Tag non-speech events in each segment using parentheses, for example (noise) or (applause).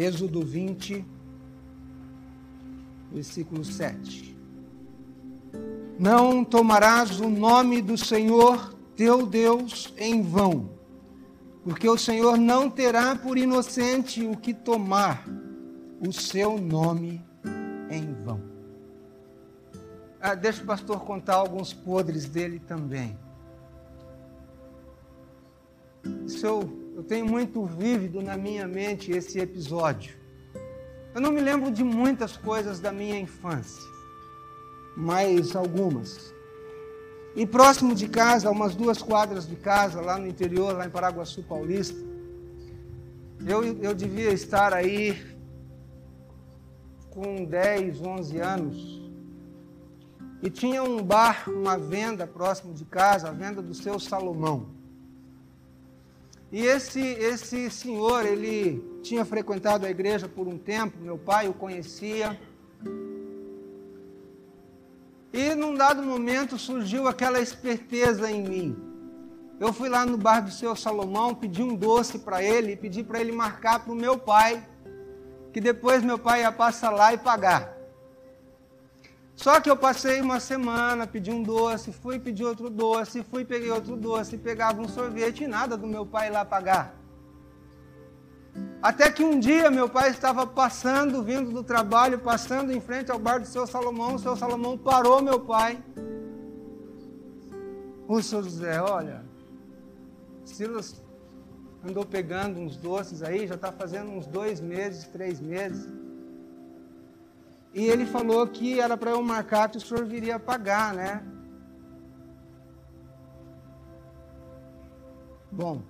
Êxodo 20, versículo 7. Não tomarás o nome do Senhor teu Deus em vão, porque o Senhor não terá por inocente o que tomar o seu nome em vão. Ah, deixa o pastor contar alguns podres dele também. Isso eu, tenho muito vívido na minha mente esse episódio. Eu não me lembro de muitas coisas da minha infância, mas algumas. E próximo de casa, umas duas quadras de casa, lá no interior, lá em Paraguaçu Paulista, eu, eu devia estar aí com 10, 11 anos. E tinha um bar, uma venda próximo de casa, a venda do seu Salomão. E esse, esse senhor, ele tinha frequentado a igreja por um tempo, meu pai o conhecia. E num dado momento surgiu aquela esperteza em mim. Eu fui lá no bar do seu Salomão, pedi um doce para ele, pedi para ele marcar para o meu pai, que depois meu pai ia passar lá e pagar. Só que eu passei uma semana, pedi um doce, fui pedir outro doce, fui peguei outro doce, pegava um sorvete e nada do meu pai lá pagar. Até que um dia meu pai estava passando, vindo do trabalho, passando em frente ao bar do seu Salomão, o seu Salomão parou meu pai. O seu José, olha, Silas andou pegando uns doces aí, já está fazendo uns dois meses, três meses. E ele falou que era para eu marcar que o senhor viria pagar, né? Bom,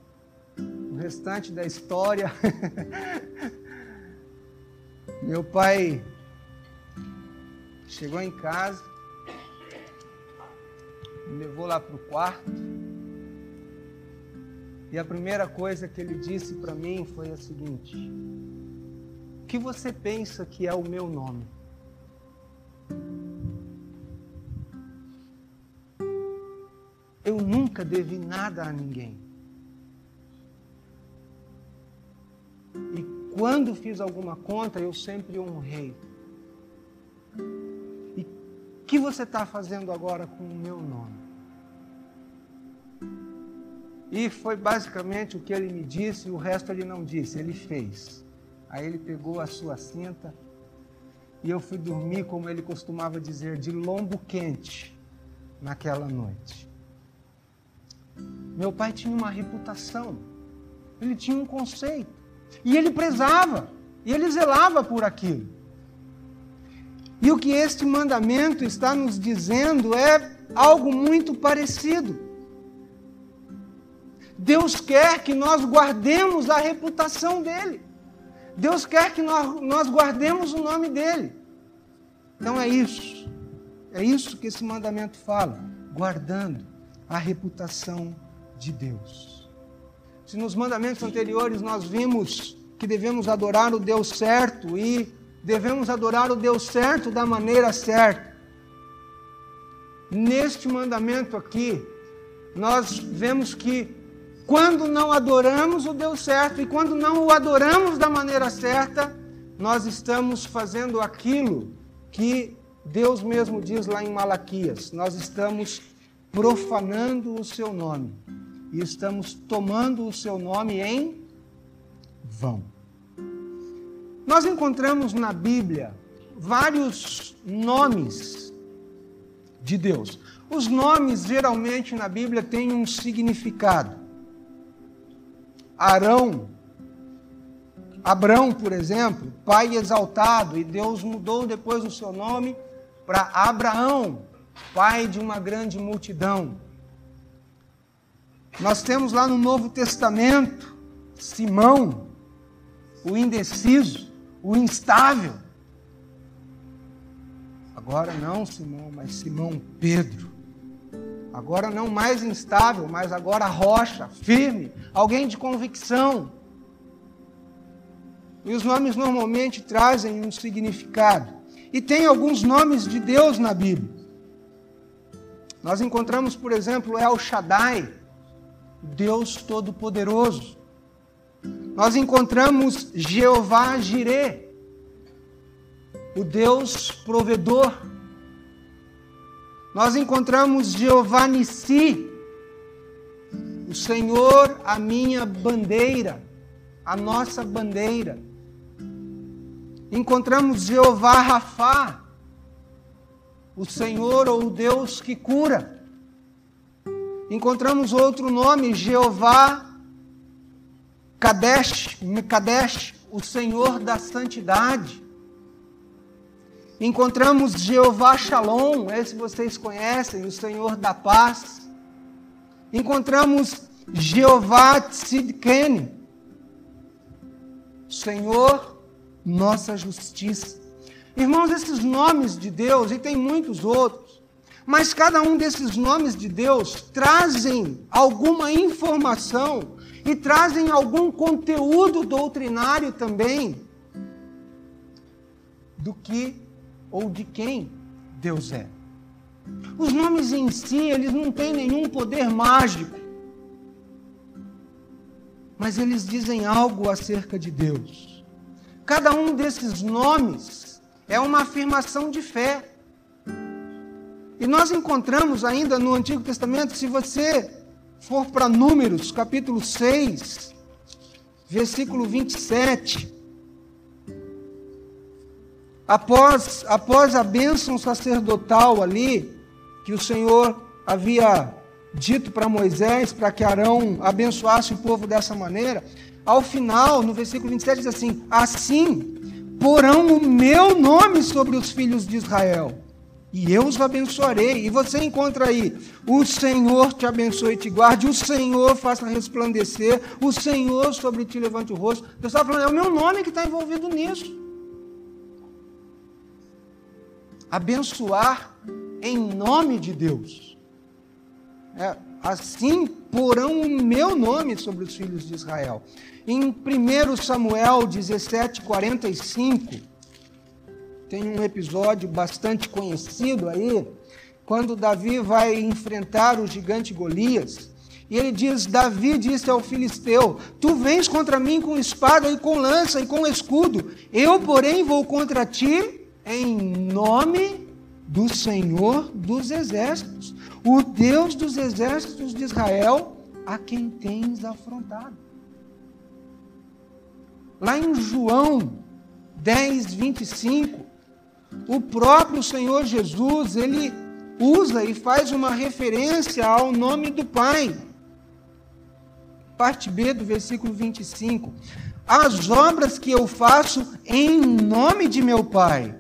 o restante da história. (laughs) Meu pai chegou em casa, me levou lá para o quarto. E a primeira coisa que ele disse para mim foi a seguinte: O que você pensa que é o meu nome? Eu nunca devi nada a ninguém. E quando fiz alguma conta, eu sempre honrei. E o que você está fazendo agora com o meu nome? E foi basicamente o que ele me disse, o resto ele não disse, ele fez. Aí ele pegou a sua cinta e eu fui dormir, como ele costumava dizer, de lombo quente naquela noite. Meu pai tinha uma reputação, ele tinha um conceito, e ele prezava, e ele zelava por aquilo. E o que este mandamento está nos dizendo é algo muito parecido. Deus quer que nós guardemos a reputação dele. Deus quer que nós, guardemos o nome dele. Então é isso. É isso que esse mandamento fala. Guardando a reputação de Deus. Se nos mandamentos anteriores nós vimos que devemos adorar o Deus certo e devemos adorar o Deus certo da maneira certa. Neste mandamento aqui, nós vemos que quando não adoramos o Deus certo e quando não o adoramos da maneira certa, nós estamos fazendo aquilo que Deus mesmo diz lá em Malaquias: nós estamos profanando o seu nome e estamos tomando o seu nome em vão. Nós encontramos na Bíblia vários nomes de Deus. Os nomes geralmente na Bíblia têm um significado. Arão, Abrão, por exemplo, pai exaltado, e Deus mudou depois o seu nome para Abraão, pai de uma grande multidão. Nós temos lá no Novo Testamento Simão, o indeciso, o instável. Agora não Simão, mas Simão Pedro. Agora não mais instável, mas agora rocha, firme, alguém de convicção. E os nomes normalmente trazem um significado. E tem alguns nomes de Deus na Bíblia. Nós encontramos, por exemplo, El Shaddai, Deus Todo-Poderoso. nós encontramos Jeová Jireh, o Deus provedor. Nós encontramos Jeová Nissi, o Senhor, a minha bandeira, a nossa bandeira. Encontramos Jeová Rafá, o Senhor ou o Deus que cura. Encontramos outro nome, Jeová Kadesh, Kadesh, o Senhor da santidade. Encontramos Jeová Shalom, esse vocês conhecem, o Senhor da paz. Encontramos Jeová Tzidkene, Senhor, nossa justiça. Irmãos, esses nomes de Deus, e tem muitos outros, mas cada um desses nomes de Deus trazem alguma informação e trazem algum conteúdo doutrinário também do que ou de quem Deus é. Os nomes em si, eles não têm nenhum poder mágico. Mas eles dizem algo acerca de Deus. Cada um desses nomes é uma afirmação de fé. E nós encontramos ainda no Antigo Testamento, se você for para Números, capítulo 6, versículo 27, após, após a bênção sacerdotal ali, que o Senhor havia dito para Moisés, para que Arão abençoasse o povo dessa maneira, ao final, no versículo 27, diz assim: Assim porão o meu nome sobre os filhos de Israel e eu os abençoarei. E você encontra aí: o Senhor te abençoe e te guarde, o Senhor faça resplandecer, o Senhor sobre ti levante o rosto. Deus está falando, é o meu nome que está envolvido nisso. Abençoar em nome de Deus. É, assim porão o meu nome sobre os filhos de Israel. Em 1 Samuel 17, 45 tem um episódio bastante conhecido aí, quando Davi vai enfrentar o gigante Golias. E ele diz: Davi disse ao filisteu: Tu vens contra mim com espada e com lança e com escudo, eu, porém, vou contra ti em nome do Senhor dos exércitos, o Deus dos exércitos de Israel, a quem tens afrontado. Lá em João 10, 25, o próprio Senhor Jesus, ele usa e faz uma referência ao nome do Pai. Parte B do versículo 25. As obras que eu faço em nome de meu Pai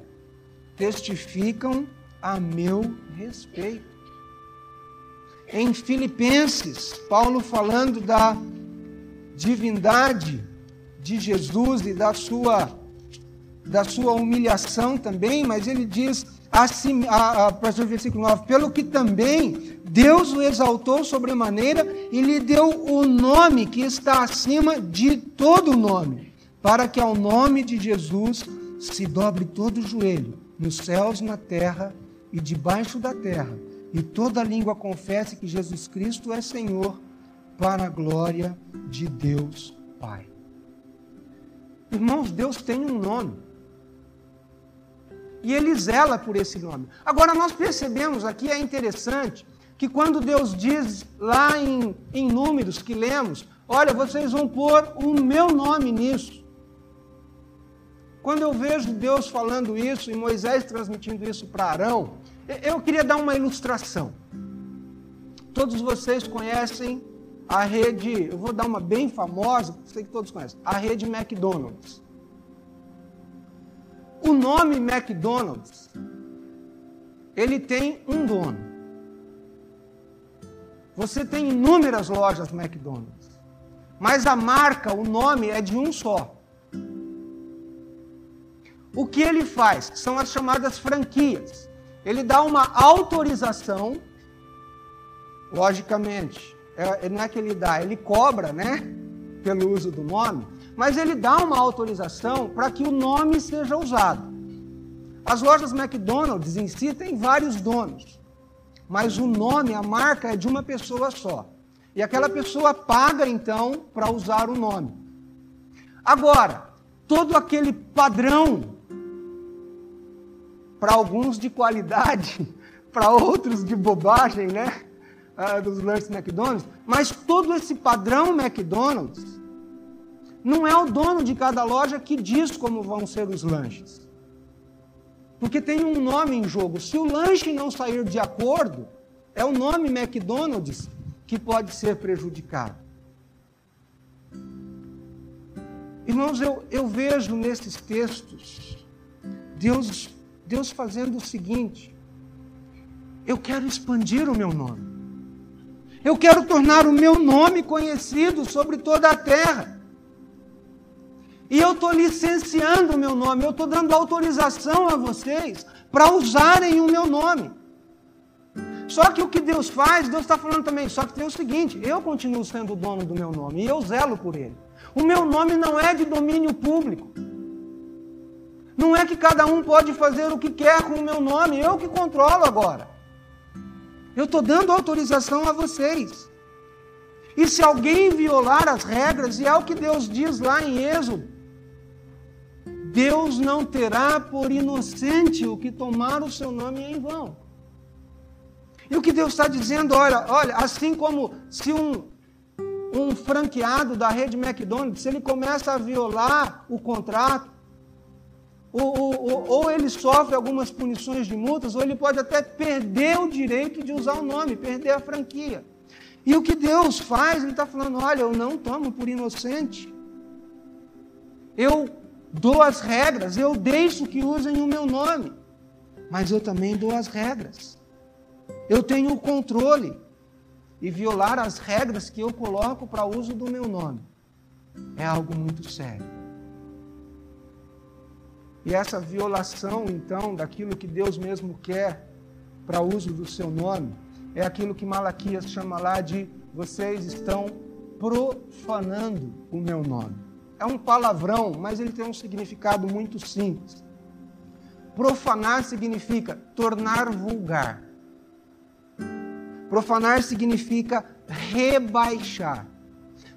testificam a meu respeito. Em Filipenses, Paulo falando da divindade de Jesus e da sua da sua humilhação também, mas ele diz, assim, a, a, pastor versículo 9, pelo que também Deus o exaltou sobremaneira e lhe deu o nome que está acima de todo nome, para que ao nome de Jesus se dobre todo o joelho, nos céus, na terra e debaixo da terra, e toda língua confesse que Jesus Cristo é Senhor, para a glória de Deus Pai. Irmãos, Deus tem um nome. E ele zela por esse nome. Agora, nós percebemos aqui, é interessante, que quando Deus diz lá em, em Números que lemos, olha, vocês vão pôr o meu nome nisso. Quando eu vejo Deus falando isso e Moisés transmitindo isso para Arão, eu queria dar uma ilustração. Todos vocês conhecem a rede, eu vou dar uma bem famosa, sei que todos conhecem, a rede McDonald's. O nome McDonald's, ele tem um dono. Você tem inúmeras lojas McDonald's, mas a marca, o nome é de um só. O que ele faz? São as chamadas franquias. Ele dá uma autorização, logicamente, é, não é que ele dá, ele cobra, né? Pelo uso do nome mas ele dá uma autorização para que o nome seja usado. As lojas McDonald's em si têm vários donos, mas o nome, a marca é de uma pessoa só. E aquela pessoa paga então para usar o nome. Agora, todo aquele padrão, para alguns de qualidade, (laughs) para outros de bobagem, né? Ah, dos lanches McDonald's, mas todo esse padrão McDonald's não é o dono de cada loja que diz como vão ser os lanches. Porque tem um nome em jogo. Se o lanche não sair de acordo, é o nome McDonald's que pode ser prejudicado. Irmãos, eu, eu vejo nesses textos Deus, Deus fazendo o seguinte: eu quero expandir o meu nome. Eu quero tornar o meu nome conhecido sobre toda a terra. E eu estou licenciando o meu nome, eu estou dando autorização a vocês para usarem o meu nome. Só que o que Deus faz, Deus está falando também, só que tem o seguinte: eu continuo sendo o dono do meu nome e eu zelo por ele. O meu nome não é de domínio público. Não é que cada um pode fazer o que quer com o meu nome, eu que controlo agora. Eu estou dando autorização a vocês. E se alguém violar as regras, e é o que Deus diz lá em Êxodo, Deus não terá por inocente o que tomar o seu nome em vão. E o que Deus está dizendo, olha, olha, assim como se um, um franqueado da rede McDonald's, se ele começa a violar o contrato, ou, ou, ou, ele sofre algumas punições de multas, ou ele pode até perder o direito de usar o nome, perder a franquia. E o que Deus faz, Ele está falando: olha, eu não tomo por inocente. Eu dou as regras, eu deixo que usem o meu nome, mas eu também dou as regras. Eu tenho o controle e violar as regras que eu coloco para uso do meu nome é algo muito sério. E essa violação, então, daquilo que Deus mesmo quer para uso do seu nome, é aquilo que Malaquias chama lá de vocês estão profanando o meu nome. É um palavrão, mas ele tem um significado muito simples. Profanar significa tornar vulgar. Profanar significa rebaixar.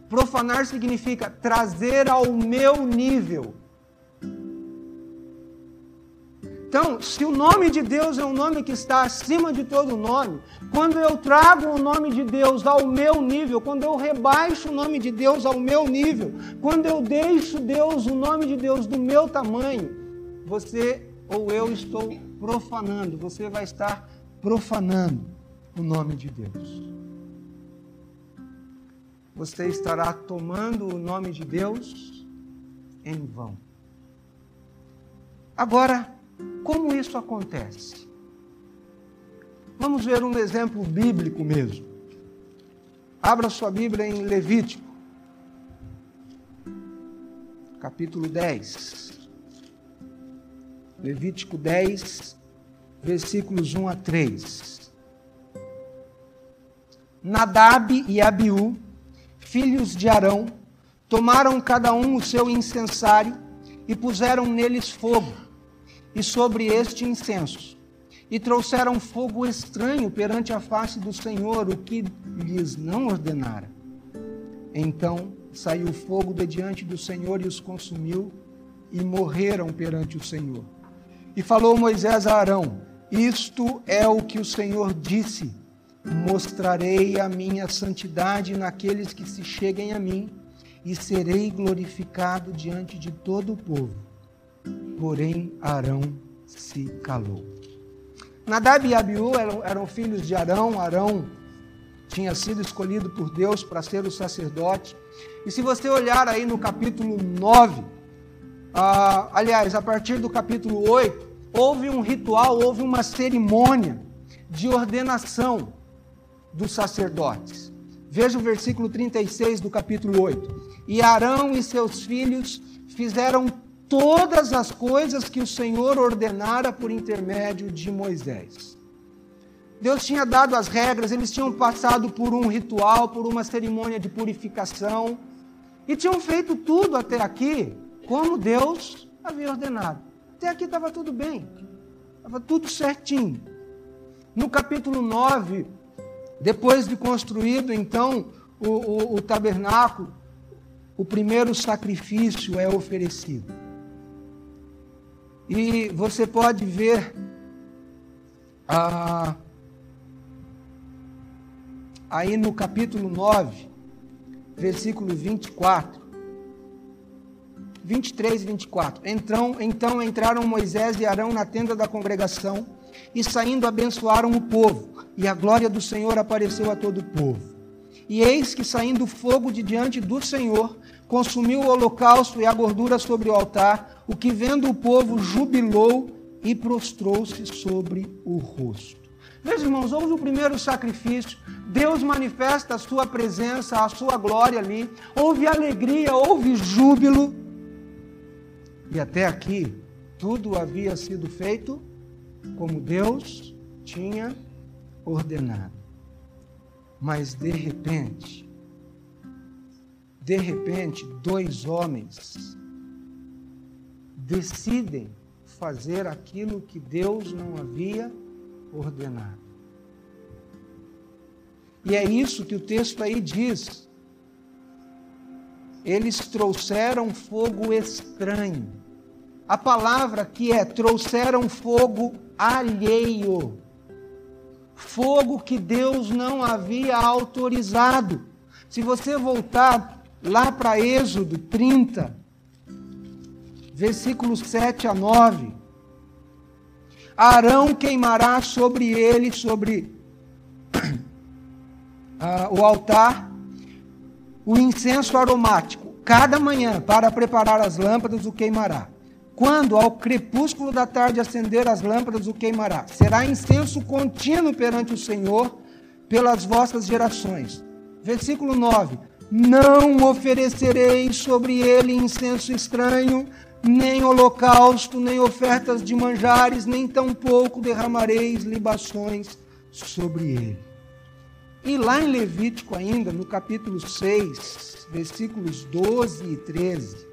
Profanar significa trazer ao meu nível. Então, se o nome de Deus é um nome que está acima de todo nome, quando eu trago o nome de Deus ao meu nível, quando eu rebaixo o nome de Deus ao meu nível, quando eu deixo Deus, o nome de Deus do meu tamanho, você ou eu estou profanando, você vai estar profanando o nome de Deus. Você estará tomando o nome de Deus em vão. Agora, como isso acontece? Vamos ver um exemplo bíblico mesmo. Abra sua Bíblia em Levítico, capítulo 10. Levítico 10, versículos 1 a 3. Nadab e Abiú, filhos de Arão, tomaram cada um o seu incensário e puseram neles fogo e sobre este incenso. E trouxeram fogo estranho perante a face do Senhor, o que lhes não ordenara. Então saiu fogo de diante do Senhor e os consumiu, e morreram perante o Senhor. E falou Moisés a Arão: Isto é o que o Senhor disse: Mostrarei a minha santidade naqueles que se cheguem a mim, e serei glorificado diante de todo o povo Porém, Arão se calou. Nadab e Abiú eram, eram filhos de Arão. Arão tinha sido escolhido por Deus para ser o sacerdote. E se você olhar aí no capítulo 9, ah, aliás, a partir do capítulo 8, houve um ritual, houve uma cerimônia de ordenação dos sacerdotes. Veja o versículo 36 do capítulo 8. E Arão e seus filhos fizeram todas as coisas que o Senhor ordenara por intermédio de Moisés. Deus tinha dado as regras, eles tinham passado por um ritual, por uma cerimônia de purificação, e tinham feito tudo até aqui como Deus havia ordenado. Até aqui estava tudo bem, estava tudo certinho. No capítulo 9, depois de construído então o, o, o tabernáculo, o primeiro sacrifício é oferecido. E você pode ver ah, aí no capítulo 9, versículo 24. 23 e 24. Então, então entraram Moisés e Arão na tenda da congregação e saindo abençoaram o povo, e a glória do Senhor apareceu a todo o povo. E eis que saindo fogo de diante do Senhor, consumiu o holocausto e a gordura sobre o altar, o que vendo o povo jubilou e prostrou-se sobre o rosto. Veja, irmãos, houve o primeiro sacrifício, Deus manifesta a sua presença, a sua glória ali, houve alegria, houve júbilo. E até aqui, tudo havia sido feito como Deus tinha ordenado. Mas de repente, de repente, dois homens decidem fazer aquilo que Deus não havia ordenado. E é isso que o texto aí diz. Eles trouxeram fogo estranho. A palavra que é trouxeram fogo alheio. Fogo que Deus não havia autorizado. Se você voltar lá para Êxodo 30, versículos 7 a 9. Arão queimará sobre ele, sobre uh, (clears throat) o altar, o incenso aromático, cada manhã, para preparar as lâmpadas, o queimará. Quando ao crepúsculo da tarde acender as lâmpadas, o queimará. Será incenso contínuo perante o Senhor pelas vossas gerações. Versículo 9: não oferecerei sobre ele incenso estranho, nem holocausto, nem ofertas de manjares, nem tampouco derramareis libações sobre ele. E lá em Levítico, ainda, no capítulo 6, versículos 12 e 13.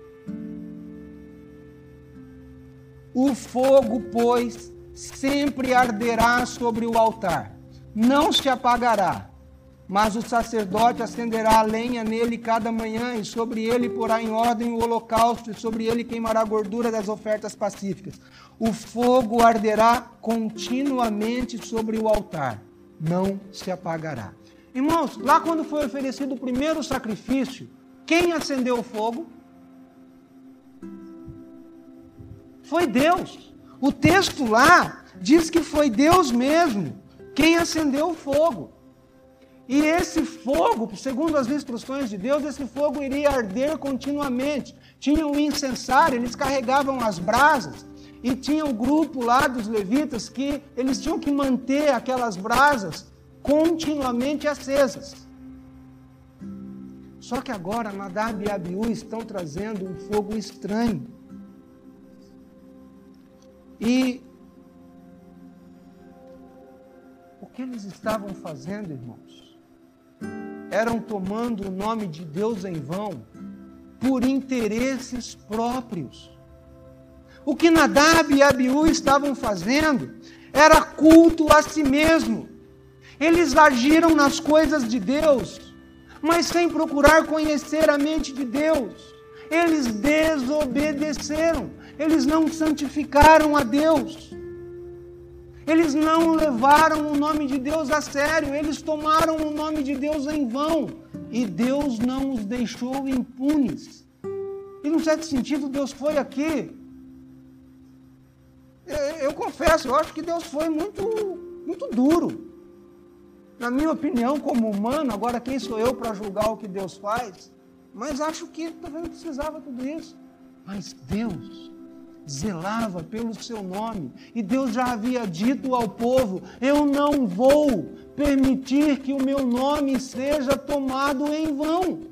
O fogo, pois, sempre arderá sobre o altar, não se apagará mas o sacerdote acenderá a lenha nele cada manhã, e sobre ele porá em ordem o holocausto, e sobre ele queimará a gordura das ofertas pacíficas. O fogo arderá continuamente sobre o altar, não se apagará. Irmãos, lá quando foi oferecido o primeiro sacrifício, quem acendeu o fogo? Foi Deus. O texto lá diz que foi Deus mesmo quem acendeu o fogo. E esse fogo, segundo as instruções de Deus, esse fogo iria arder continuamente. Tinha um incensário, eles carregavam as brasas. E tinha o um grupo lá dos levitas que eles tinham que manter aquelas brasas continuamente acesas. Só que agora Nadab e Abiú estão trazendo um fogo estranho. E o que eles estavam fazendo, irmãos? Eram tomando o nome de Deus em vão por interesses próprios. O que Nadab e Abiú estavam fazendo era culto a si mesmo. Eles agiram nas coisas de Deus, mas sem procurar conhecer a mente de Deus. Eles desobedeceram, eles não santificaram a Deus. Eles não levaram o nome de Deus a sério, eles tomaram o nome de Deus em vão. E Deus não os deixou impunes. E, num certo sentido, Deus foi aqui. Eu, confesso, eu acho que Deus foi muito, muito duro. Na minha opinião, como humano, agora quem sou eu para julgar o que Deus faz? Mas acho que talvez não precisava tudo isso. Mas Deus zelava pelo seu nome. E Deus já havia dito ao povo: Eu não vou permitir que o meu nome seja tomado em vão.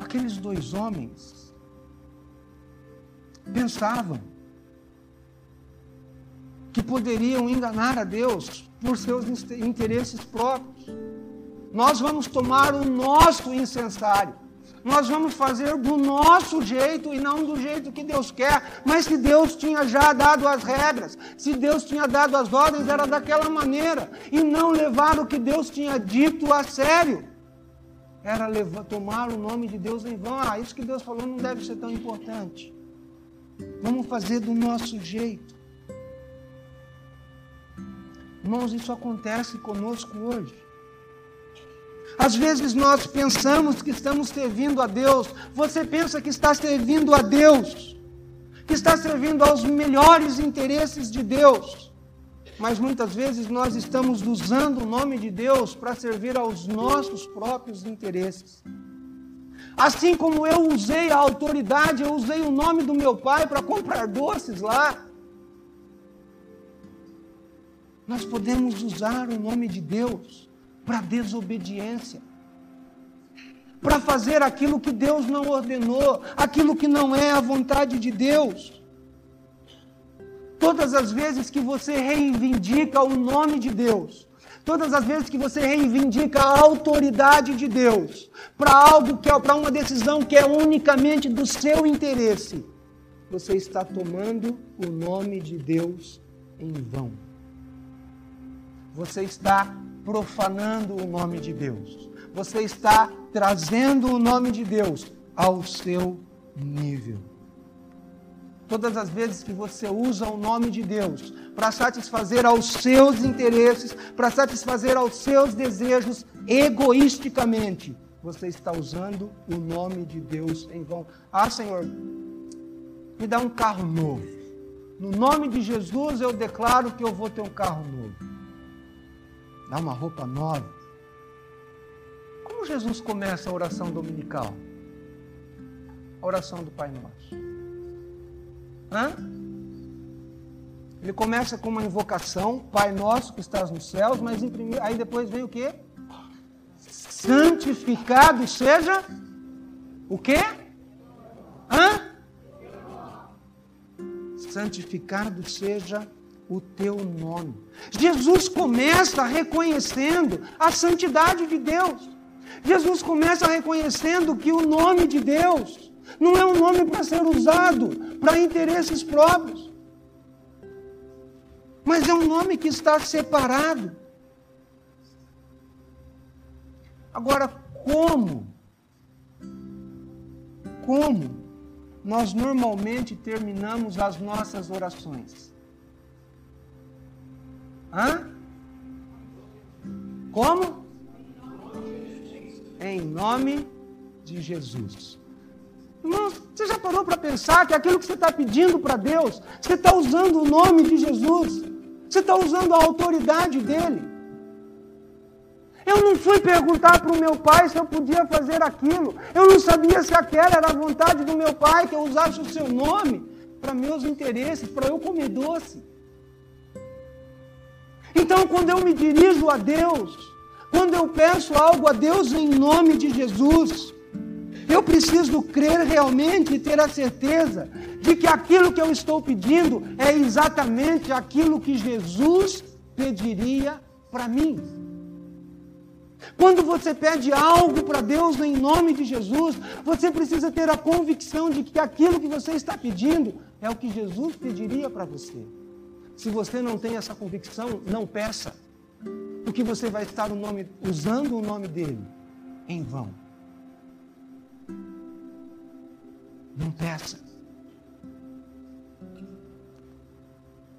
Aqueles dois homens pensavam que poderiam enganar a Deus por seus interesses próprios nós vamos tomar o nosso incensário. nós vamos fazer do nosso jeito e não do jeito que Deus quer. Mas se Deus tinha já dado as regras, se Deus tinha dado as ordens, era daquela maneira. E não levar o que Deus tinha dito a sério. Era levar, tomar o nome de Deus em vão. Ah, isso que Deus falou não deve ser tão importante. Vamos fazer do nosso jeito. Irmãos, isso acontece conosco hoje. Às vezes nós pensamos que estamos servindo a Deus. Você pensa que está servindo a Deus, que está servindo aos melhores interesses de Deus. Mas muitas vezes nós estamos usando o nome de Deus para servir aos nossos próprios interesses. Assim como eu usei a autoridade, eu usei o nome do meu pai para comprar doces lá. Nós podemos usar o nome de Deus para desobediência, para fazer aquilo que Deus não ordenou, aquilo que não é a vontade de Deus. Todas as vezes que você reivindica o nome de Deus, todas as vezes que você reivindica a autoridade de Deus para algo que é para uma decisão que é unicamente do seu interesse, você está tomando o nome de Deus em vão. Você está profanando o nome de Deus. Você está trazendo o nome de Deus ao seu nível. Todas as vezes que você usa o nome de Deus para satisfazer aos seus interesses, para satisfazer aos seus desejos egoisticamente, você está usando o nome de Deus em vão. Ah, Senhor, me dá um carro novo. No nome de Jesus eu declaro que eu vou ter um carro novo dá uma roupa nova. Como Jesus começa a oração dominical? A oração do Pai Nosso. Hã? Ele começa com uma invocação, Pai Nosso que estás nos céus, mas aí depois vem o quê? Santificado seja o quê? Hã? Santificado seja o teu nome. Jesus começa reconhecendo a santidade de Deus. Jesus começa reconhecendo que o nome de Deus não é um nome para ser usado para interesses próprios, mas é um nome que está separado. Agora, como? Como nós normalmente terminamos as nossas orações? Hã? Como? Em nome de Jesus. Irmão, você já parou para pensar que aquilo que você está pedindo para Deus, você está usando o nome de Jesus, você está usando a autoridade dele. Eu não fui perguntar para o meu pai se eu podia fazer aquilo. Eu não sabia se aquela era a vontade do meu pai, que eu usasse o seu nome para meus interesses, para eu comer doce. Então, quando eu me dirijo a Deus, quando eu peço algo a Deus em nome de Jesus, eu preciso crer realmente e ter a certeza de que aquilo que eu estou pedindo é exatamente aquilo que Jesus pediria para mim. Quando você pede algo para Deus em nome de Jesus, você precisa ter a convicção de que aquilo que você está pedindo é o que Jesus pediria para você. Se você não tem essa convicção, não peça. Porque você vai estar o nome, usando o nome dele em vão. Não peça.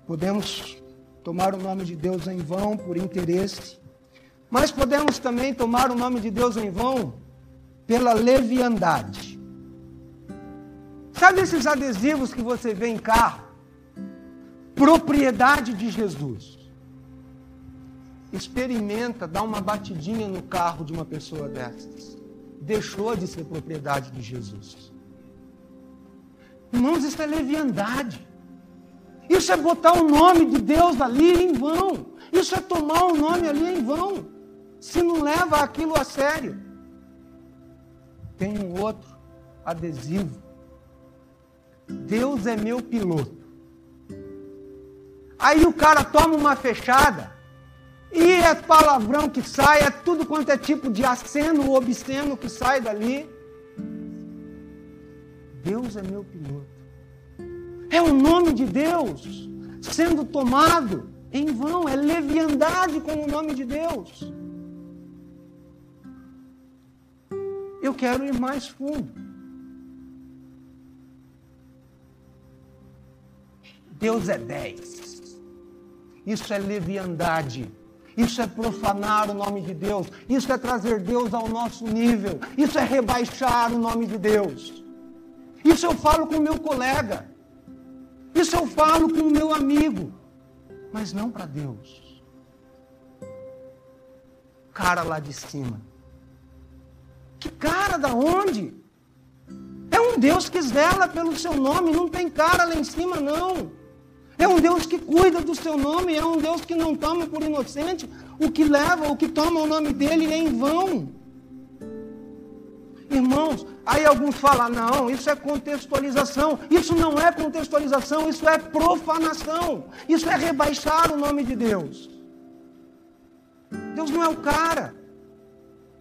Podemos tomar o nome de Deus em vão por interesse, mas podemos também tomar o nome de Deus em vão pela leviandade. Sabe esses adesivos que você vê em carro? Propriedade de Jesus. Experimenta dar uma batidinha no carro de uma pessoa dessas. Deixou de ser propriedade de Jesus. Irmãos, isso é leviandade. Isso é botar o nome de Deus ali em vão. Isso é tomar o nome ali em vão. Se não leva aquilo a sério. Tem um outro adesivo. Deus é meu piloto. Aí o cara toma uma fechada e é palavrão que sai, é tudo quanto é tipo de aceno obsceno que sai dali. Deus é meu piloto. É o nome de Deus sendo tomado em vão, é leviandade com o nome de Deus. Eu quero ir mais fundo. Deus é dez. Isso é leviandade. Isso é profanar o nome de Deus. Isso é trazer Deus ao nosso nível. Isso é rebaixar o nome de Deus. Isso eu falo com o meu colega. Isso eu falo com o meu amigo. Mas não para Deus. Cara lá de cima. Que cara da onde? É um Deus que zela pelo seu nome, não tem cara lá em cima, não. É um Deus que cuida do seu nome, é um Deus que não toma por inocente o que leva, o que toma o nome dele é em vão. Irmãos, aí alguns falam, não, isso é contextualização. Isso não é contextualização, isso é profanação. Isso é rebaixar o nome de Deus. Deus não é o cara.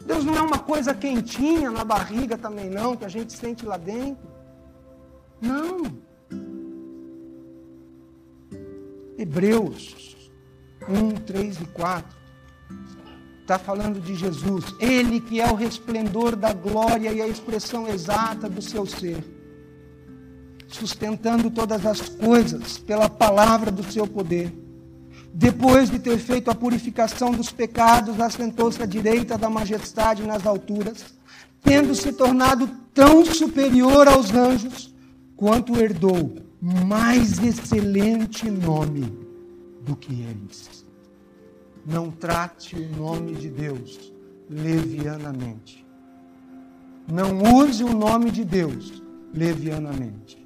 Deus não é uma coisa quentinha na barriga também não, que a gente sente lá dentro. Não. Hebreus 1, 3 e 4. Está falando de Jesus. Ele que é o resplendor da glória e a expressão exata do seu ser. Sustentando todas as coisas pela palavra do seu poder. Depois de ter feito a purificação dos pecados, assentou-se à direita da majestade nas alturas, tendo se tornado tão superior aos anjos, quanto herdou mais excelente nome do que eles. Não trate o nome de Deus levianamente. Não use o nome de Deus levianamente.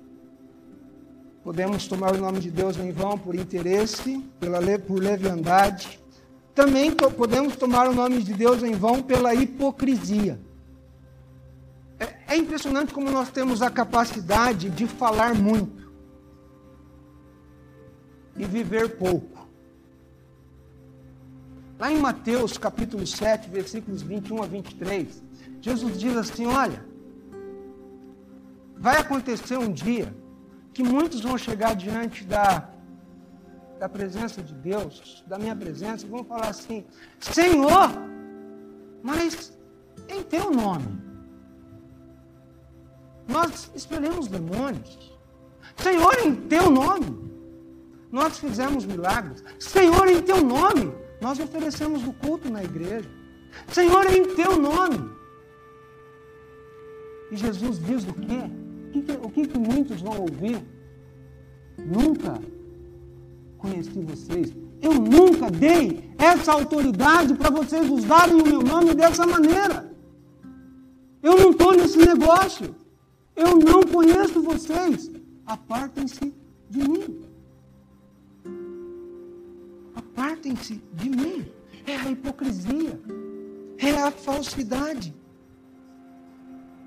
Podemos tomar o nome de Deus em vão por interesse, pela, por leviandade. Também podemos tomar o nome de Deus em vão pela hipocrisia. É, é impressionante como nós temos a capacidade de falar muito e viver pouco. Lá em Mateus capítulo 7, versículos 21 a 23, Jesus diz assim: Olha, vai acontecer um dia que muitos vão chegar diante da, da presença de Deus, da minha presença, e vão falar assim: Senhor, mas em teu nome, nós expelemos demônios. Senhor, em teu nome, nós fizemos milagres. Senhor, em teu nome, nós oferecemos o culto na igreja. Senhor, em teu nome. E Jesus diz o quê? O que, que muitos vão ouvir? Nunca conheci vocês. Eu nunca dei essa autoridade para vocês usarem o meu nome dessa maneira. Eu não estou nesse negócio. Eu não conheço vocês. Apartem-se de mim. Apartem-se de mim. É a hipocrisia. É a falsidade.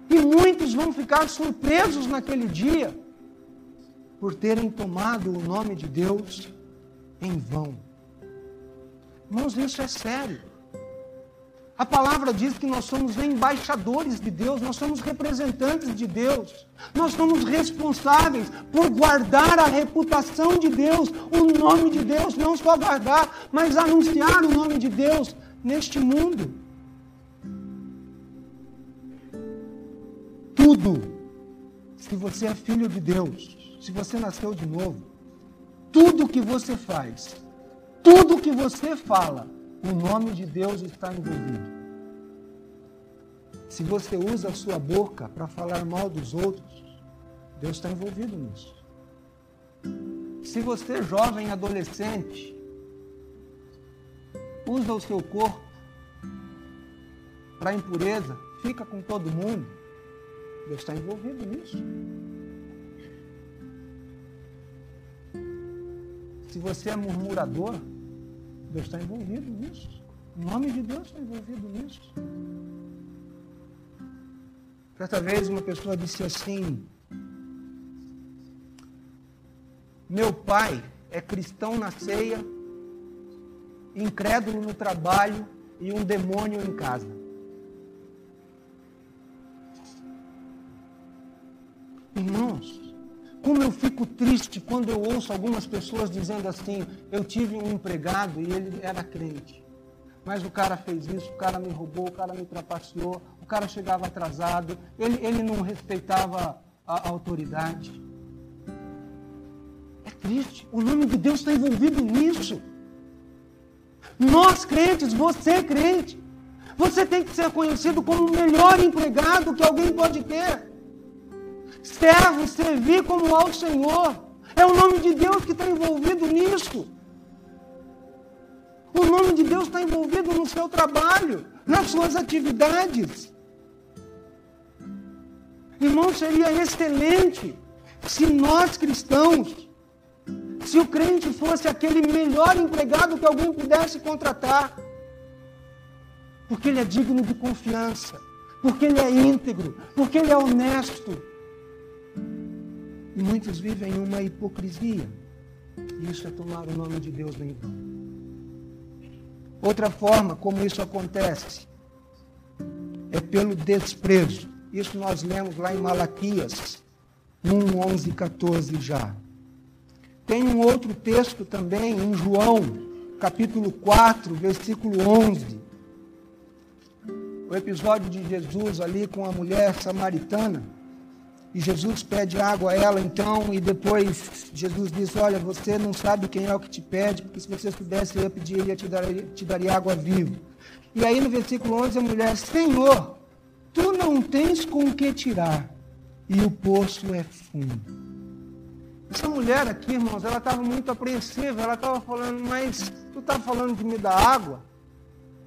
E muitos vão ficar surpresos naquele dia por terem tomado o nome de Deus em vão. Irmãos, isso é sério. A palavra diz que nós somos embaixadores de Deus, nós somos representantes de Deus. Nós somos responsáveis por guardar a reputação de Deus, o nome de Deus, não só guardar, mas anunciar o nome de Deus neste mundo. Tudo, se você é filho de Deus, se você nasceu de novo, tudo que você faz, tudo que você fala, o nome de Deus está envolvido. Se você usa a sua boca para falar mal dos outros, Deus está envolvido nisso. Se você, jovem adolescente, usa o seu corpo para impureza, fica com todo mundo, Deus está envolvido nisso. Se você é murmurador, Deus está envolvido nisso. O nome de Deus está envolvido nisso. Certa vez uma pessoa disse assim: Meu pai é cristão na ceia, incrédulo no trabalho e um demônio em casa. Irmãos, como eu fico triste quando eu ouço algumas pessoas dizendo assim: eu tive um empregado e ele era crente. Mas o cara fez isso, o cara me roubou, o cara me trapaceou, cara chegava atrasado, ele, ele não respeitava a, a autoridade. É triste. O nome de Deus está envolvido nisso. Nós crentes, você crente, você tem que ser conhecido como o melhor empregado que alguém pode ter. Servo, servir como ao Senhor. É o nome de Deus que está envolvido nisso. O nome de Deus está envolvido no seu trabalho, nas suas atividades. Irmão, seria excelente se nós cristãos, se o crente fosse aquele melhor empregado que alguém pudesse contratar. Porque ele é digno de confiança, porque ele é íntegro, porque ele é honesto. E muitos vivem uma hipocrisia. E isso é tomar o nome de Deus em vão. Outra forma como isso acontece é pelo desprezo. Isso nós lemos lá em Malaquias 1, 11 14 já. Tem um outro texto também em João, capítulo 4, versículo 11. O episódio de Jesus ali com a mulher samaritana. E Jesus pede água a ela, então, e depois Jesus diz: Olha, você não sabe quem é o que te pede, porque se você soubesse, eu pediria, te daria, te daria água viva. E aí no versículo 11 a mulher: Senhor, tu não tens com o que tirar, e o poço é fundo. Essa mulher aqui, irmãos, ela estava muito apreensiva, ela estava falando, mas tu está falando de me dar água?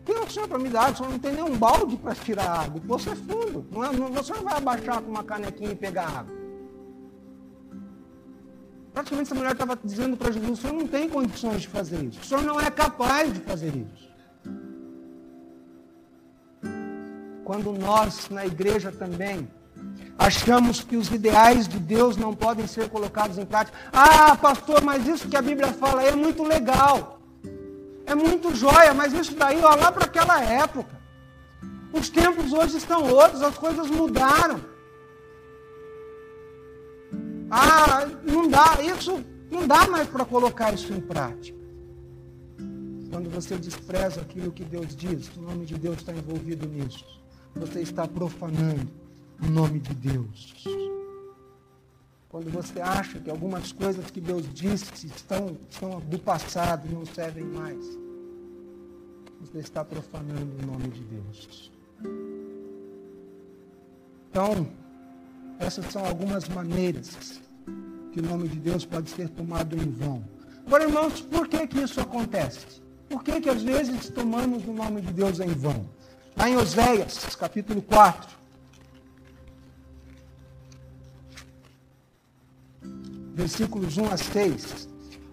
Quem é o senhor para me dar? O senhor não tem nenhum balde para tirar água. O poço é fundo. Não é, não, você não vai abaixar com uma canequinha e pegar água. Praticamente essa mulher estava dizendo para Jesus, o senhor não tem condições de fazer isso. O senhor não é capaz de fazer isso. Quando nós, na igreja também, achamos que os ideais de Deus não podem ser colocados em prática. Ah, pastor, mas isso que a Bíblia fala é muito legal. É muito joia, mas isso daí, ó, lá para aquela época. Os tempos hoje estão outros, as coisas mudaram. Ah, não dá, isso não dá mais para colocar isso em prática. Quando você despreza aquilo que Deus diz, o nome de Deus está envolvido nisso. Você está profanando o nome de Deus. Quando você acha que algumas coisas que Deus disse estão, estão do passado e não servem mais, você está profanando o nome de Deus. Então, essas são algumas maneiras que o nome de Deus pode ser tomado em vão. Agora, irmãos, por que, que isso acontece? Por que, que às vezes tomamos o nome de Deus em vão? Lá em Oséias, capítulo 4, versículos 1 a 6.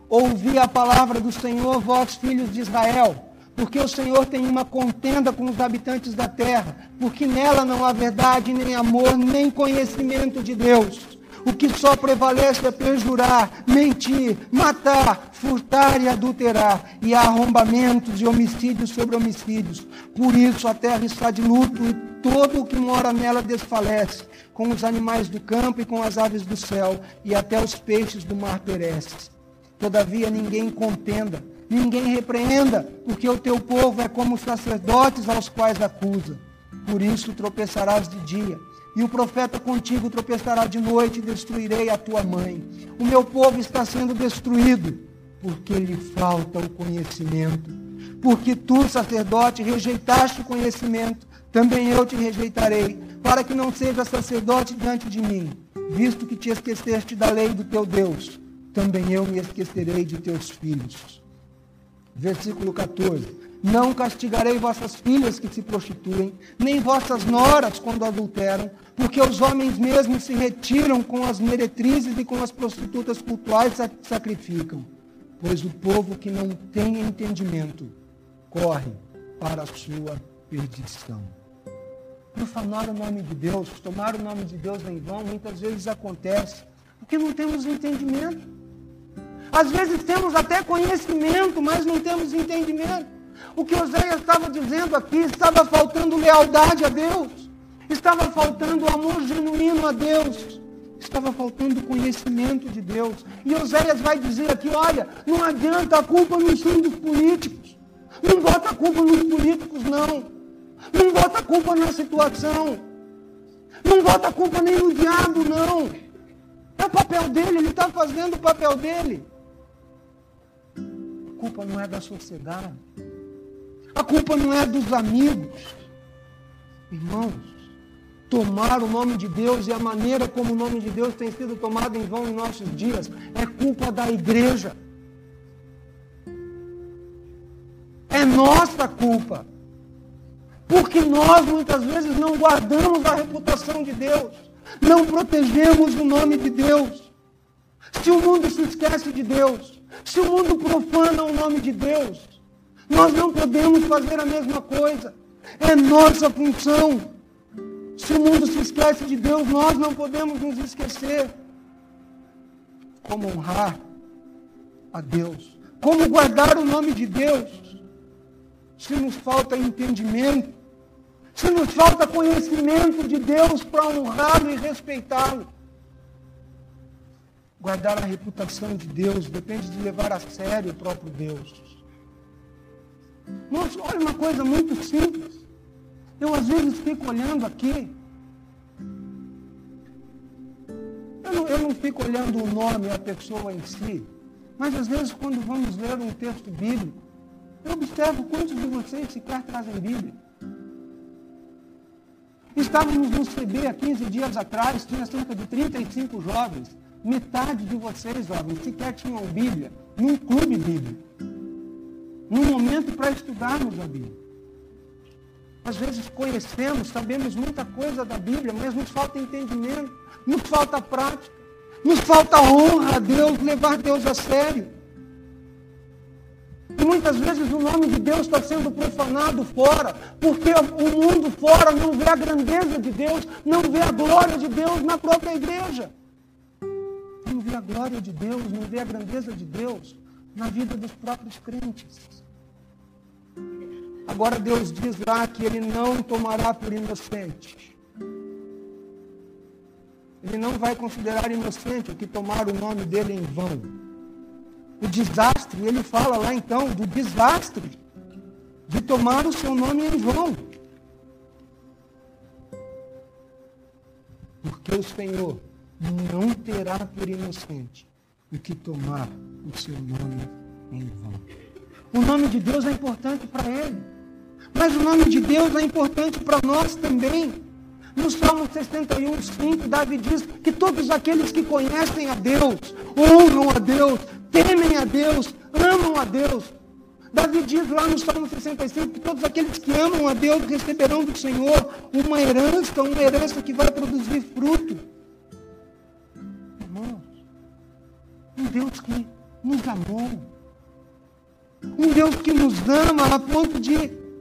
Ouvi a palavra do Senhor, vós filhos de Israel, porque o Senhor tem uma contenda com os habitantes da terra, porque nela não há verdade, nem amor, nem conhecimento de Deus. O que só prevalece é perjurar, mentir, matar, furtar e adulterar, e há arrombamentos e homicídios sobre homicídios. Por isso a terra está de luto e todo o que mora nela desfalece com os animais do campo e com as aves do céu, e até os peixes do mar perecem. Todavia ninguém contenda, ninguém repreenda, porque o teu povo é como os sacerdotes aos quais acusa. Por isso tropeçarás de dia, e o profeta contigo tropeçará de noite, e destruirei a tua mãe. O meu povo está sendo destruído, porque lhe falta o conhecimento. Porque tu, sacerdote, rejeitaste o conhecimento, também eu te rejeitarei, para que não seja sacerdote diante de mim, visto que te esqueceste da lei do teu Deus, também eu me esquecerei de teus filhos. Versículo 14. Não castigarei vossas filhas que se prostituem, nem vossas noras quando adulteram, porque os homens mesmos se retiram com as meretrizes e com as prostitutas cultuais sacrificam. Pois o povo que não tem entendimento corre para a sua perdição profanar o nome de Deus, tomar o nome de Deus em vão, muitas vezes acontece, porque não temos entendimento. Às vezes temos até conhecimento, mas não temos entendimento. O que Oséias estava dizendo aqui, estava faltando lealdade a Deus, estava faltando amor genuíno a Deus, Estava faltando conhecimento de Deus. E Oséias vai dizer aqui, olha, não adianta a culpa não são dos políticos. Não bota a culpa nos políticos, não. Não bota a culpa na situação. Não bota a culpa nem no diabo, não. É o papel dele, ele está fazendo o papel dele. A culpa não é da sociedade. A culpa não é dos amigos. Irmãos, tomar o nome de Deus e a maneira como o nome de Deus tem sido tomado em vão em nossos dias é culpa da igreja. É nossa culpa. Porque nós muitas vezes não guardamos a reputação de Deus, não protegemos o nome de Deus. Se o mundo se esquece de Deus, se o mundo profana o nome de Deus, nós não podemos fazer a mesma coisa. É nossa função. Se o mundo se esquece de Deus, nós não podemos nos esquecer. Como honrar a Deus. Como guardar o nome de Deus. Se nos falta entendimento. Se nos falta conhecimento de Deus para honrá-lo e respeitá-lo. Guardar a reputação de Deus depende de levar a sério o próprio Deus. Nossa, olha uma coisa muito simples. Eu às vezes fico olhando aqui. Eu não, eu não fico olhando o nome, a pessoa em si. Mas às vezes quando vamos ler um texto bíblico, eu observo quantos de vocês sequer trazem Bíblia. Estávamos no CB há 15 dias atrás, tinha cerca de 35 jovens. Metade de vocês, jovens, sequer tinham Bíblia, num clube bíblico num momento para estudarmos a Bíblia. Às vezes conhecemos, sabemos muita coisa da Bíblia, mas nos falta entendimento, nos falta prática, nos falta honra a Deus, levar Deus a sério. E muitas vezes o nome de Deus está sendo profanado fora, porque o mundo fora não vê a grandeza de Deus, não vê a glória de Deus na própria igreja. Não vê a glória de Deus, não vê a grandeza de Deus na vida dos próprios crentes. Agora Deus diz lá que ele não tomará por inocente. Ele não vai considerar inocente o que tomar o nome dele em vão. O desastre, ele fala lá então do desastre de tomar o seu nome em vão. Porque o Senhor não terá por inocente o que tomar o seu nome em vão. O nome de Deus é importante para ele. Mas o nome de Deus é importante para nós também. No Salmo 61, 5, Davi diz que todos aqueles que conhecem a Deus, honram a Deus, temem a Deus, amam a Deus. Davi diz lá no Salmo 65 que todos aqueles que amam a Deus receberão do Senhor uma herança, uma herança que vai produzir fruto. Irmãos, um Deus que nos amou, um Deus que nos ama a ponto de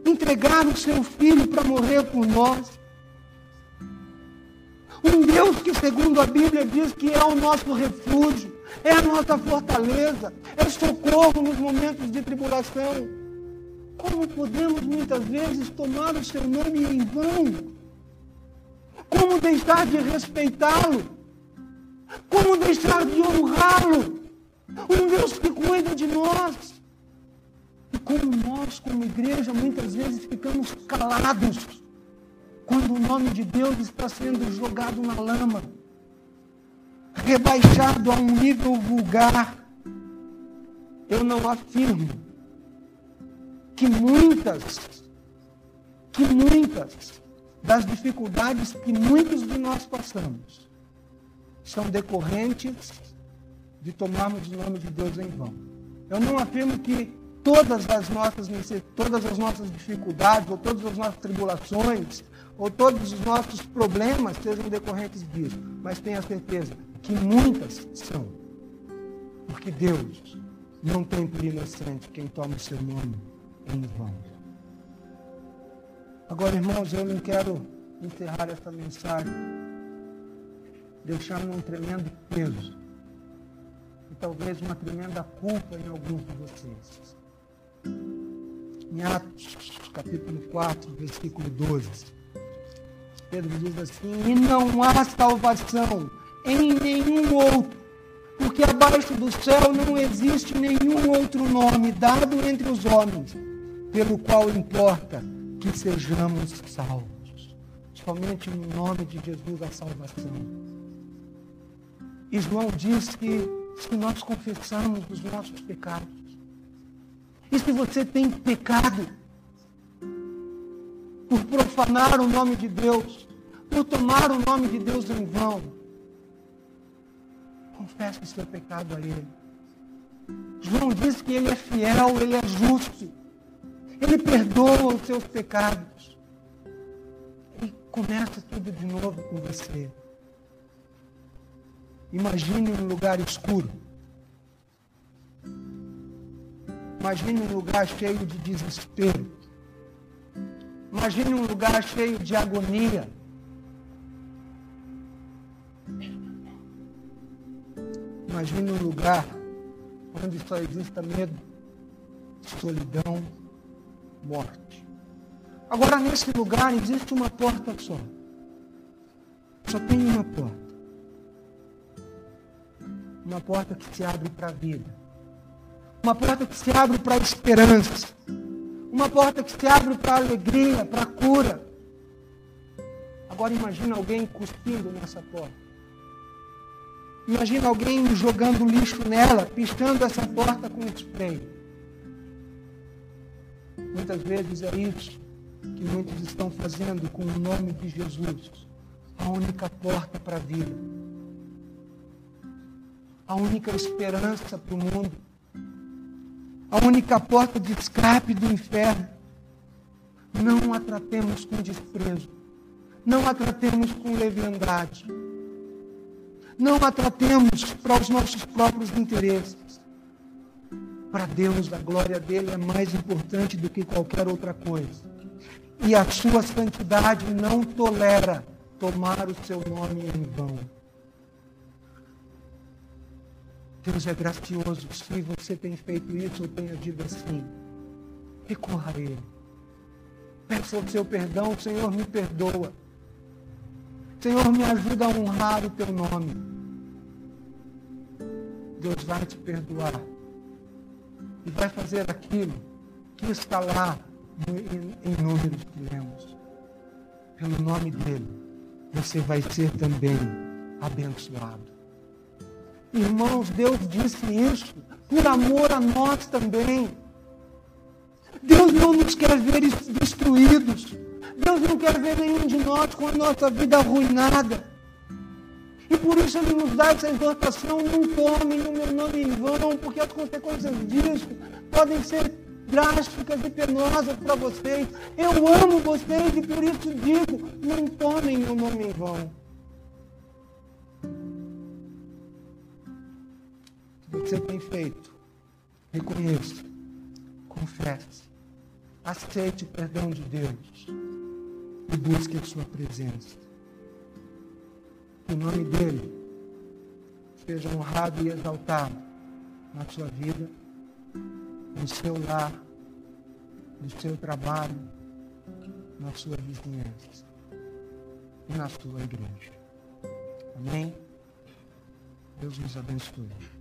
entregar o seu filho para morrer por nós. Um Deus que, segundo a Bíblia, diz que é o nosso refúgio, é a nossa fortaleza, é socorro nos momentos de tribulação. Como podemos muitas vezes tomar o seu nome em vão? Como deixar de respeitá-lo? Como deixar de honrá-lo? Um Deus que cuida de nós. E como nós, como igreja, muitas vezes ficamos calados quando o nome de Deus está sendo jogado na lama, rebaixado a um nível vulgar. Eu não afirmo que muitas, que muitas das dificuldades que muitos de nós passamos são decorrentes de tomarmos o nome de Deus em vão. Eu não afirmo que todas as nossas todas as nossas dificuldades, ou todas as nossas tribulações, ou todos os nossos problemas sejam decorrentes disso. Mas tenha certeza que muitas são. Porque Deus não tem por inocente quem toma o seu nome em vão. Agora, irmãos, eu não quero encerrar essa mensagem deixando um tremendo peso talvez uma tremenda culpa em alguns de vocês. Em Atos, capítulo 4, versículo 12. Pedro diz assim: E não há salvação em nenhum outro, porque abaixo do céu não existe nenhum outro nome dado entre os homens, pelo qual importa que sejamos salvos. Somente no nome de Jesus a salvação. E João diz que se nós confessarmos os nossos pecados, e se você tem pecado por profanar o nome de Deus, por tomar o nome de Deus em vão, confesse o seu pecado a Ele. João diz que Ele é fiel, Ele é justo. Ele perdoa os seus pecados. E começa tudo de novo com você. Imagine um lugar escuro. Imagine um lugar cheio de desespero. Imagine um lugar cheio de agonia. Imagine um lugar onde só exista medo, solidão, morte. Agora, nesse lugar existe uma porta só. Só tem uma porta. Uma porta que se abre para a vida. Uma porta que se abre para a esperança. Uma porta que se abre para a alegria, para a cura. Agora imagina alguém cuspindo nessa porta. Imagina alguém jogando lixo nela, pichando essa porta com spray. Muitas vezes é isso que muitos estão fazendo com o nome de Jesus. A única porta para a vida. A única esperança para o mundo a única porta de escape do inferno. Não a tratemos com desprezo. Não a tratemos com leviandade. Não a tratemos para os nossos próprios interesses. Para Deus, a glória dele é mais importante do que qualquer outra coisa. E a sua santidade não tolera tomar o seu nome em vão. Deus é gracioso. Se você tem feito isso ou tem agido assim, recorra a Ele. Peça o seu perdão, Senhor, me perdoa. Senhor, me ajuda a honrar o teu nome. Deus vai te perdoar. E vai fazer aquilo que está lá em, em números que lemos. Pelo nome dele, você vai ser também abençoado. Irmãos, Deus disse isso por amor a nós também. Deus não nos quer ver destruídos. Deus não quer ver nenhum de nós com a nossa vida arruinada. E por isso Ele nos dá essa exortação, não tomem no meu nome em vão, porque as consequências disso podem ser drásticas e penosas para vocês. Eu amo vocês e por isso digo, não tomem meu nome em vão. O que você tem feito. Reconheça. Confesse. Aceite o perdão de Deus. E busque a sua presença. Que o nome dele seja honrado e exaltado na sua vida, no seu lar, no seu trabalho, na sua vizinhança e na sua igreja. Amém? Deus nos abençoe.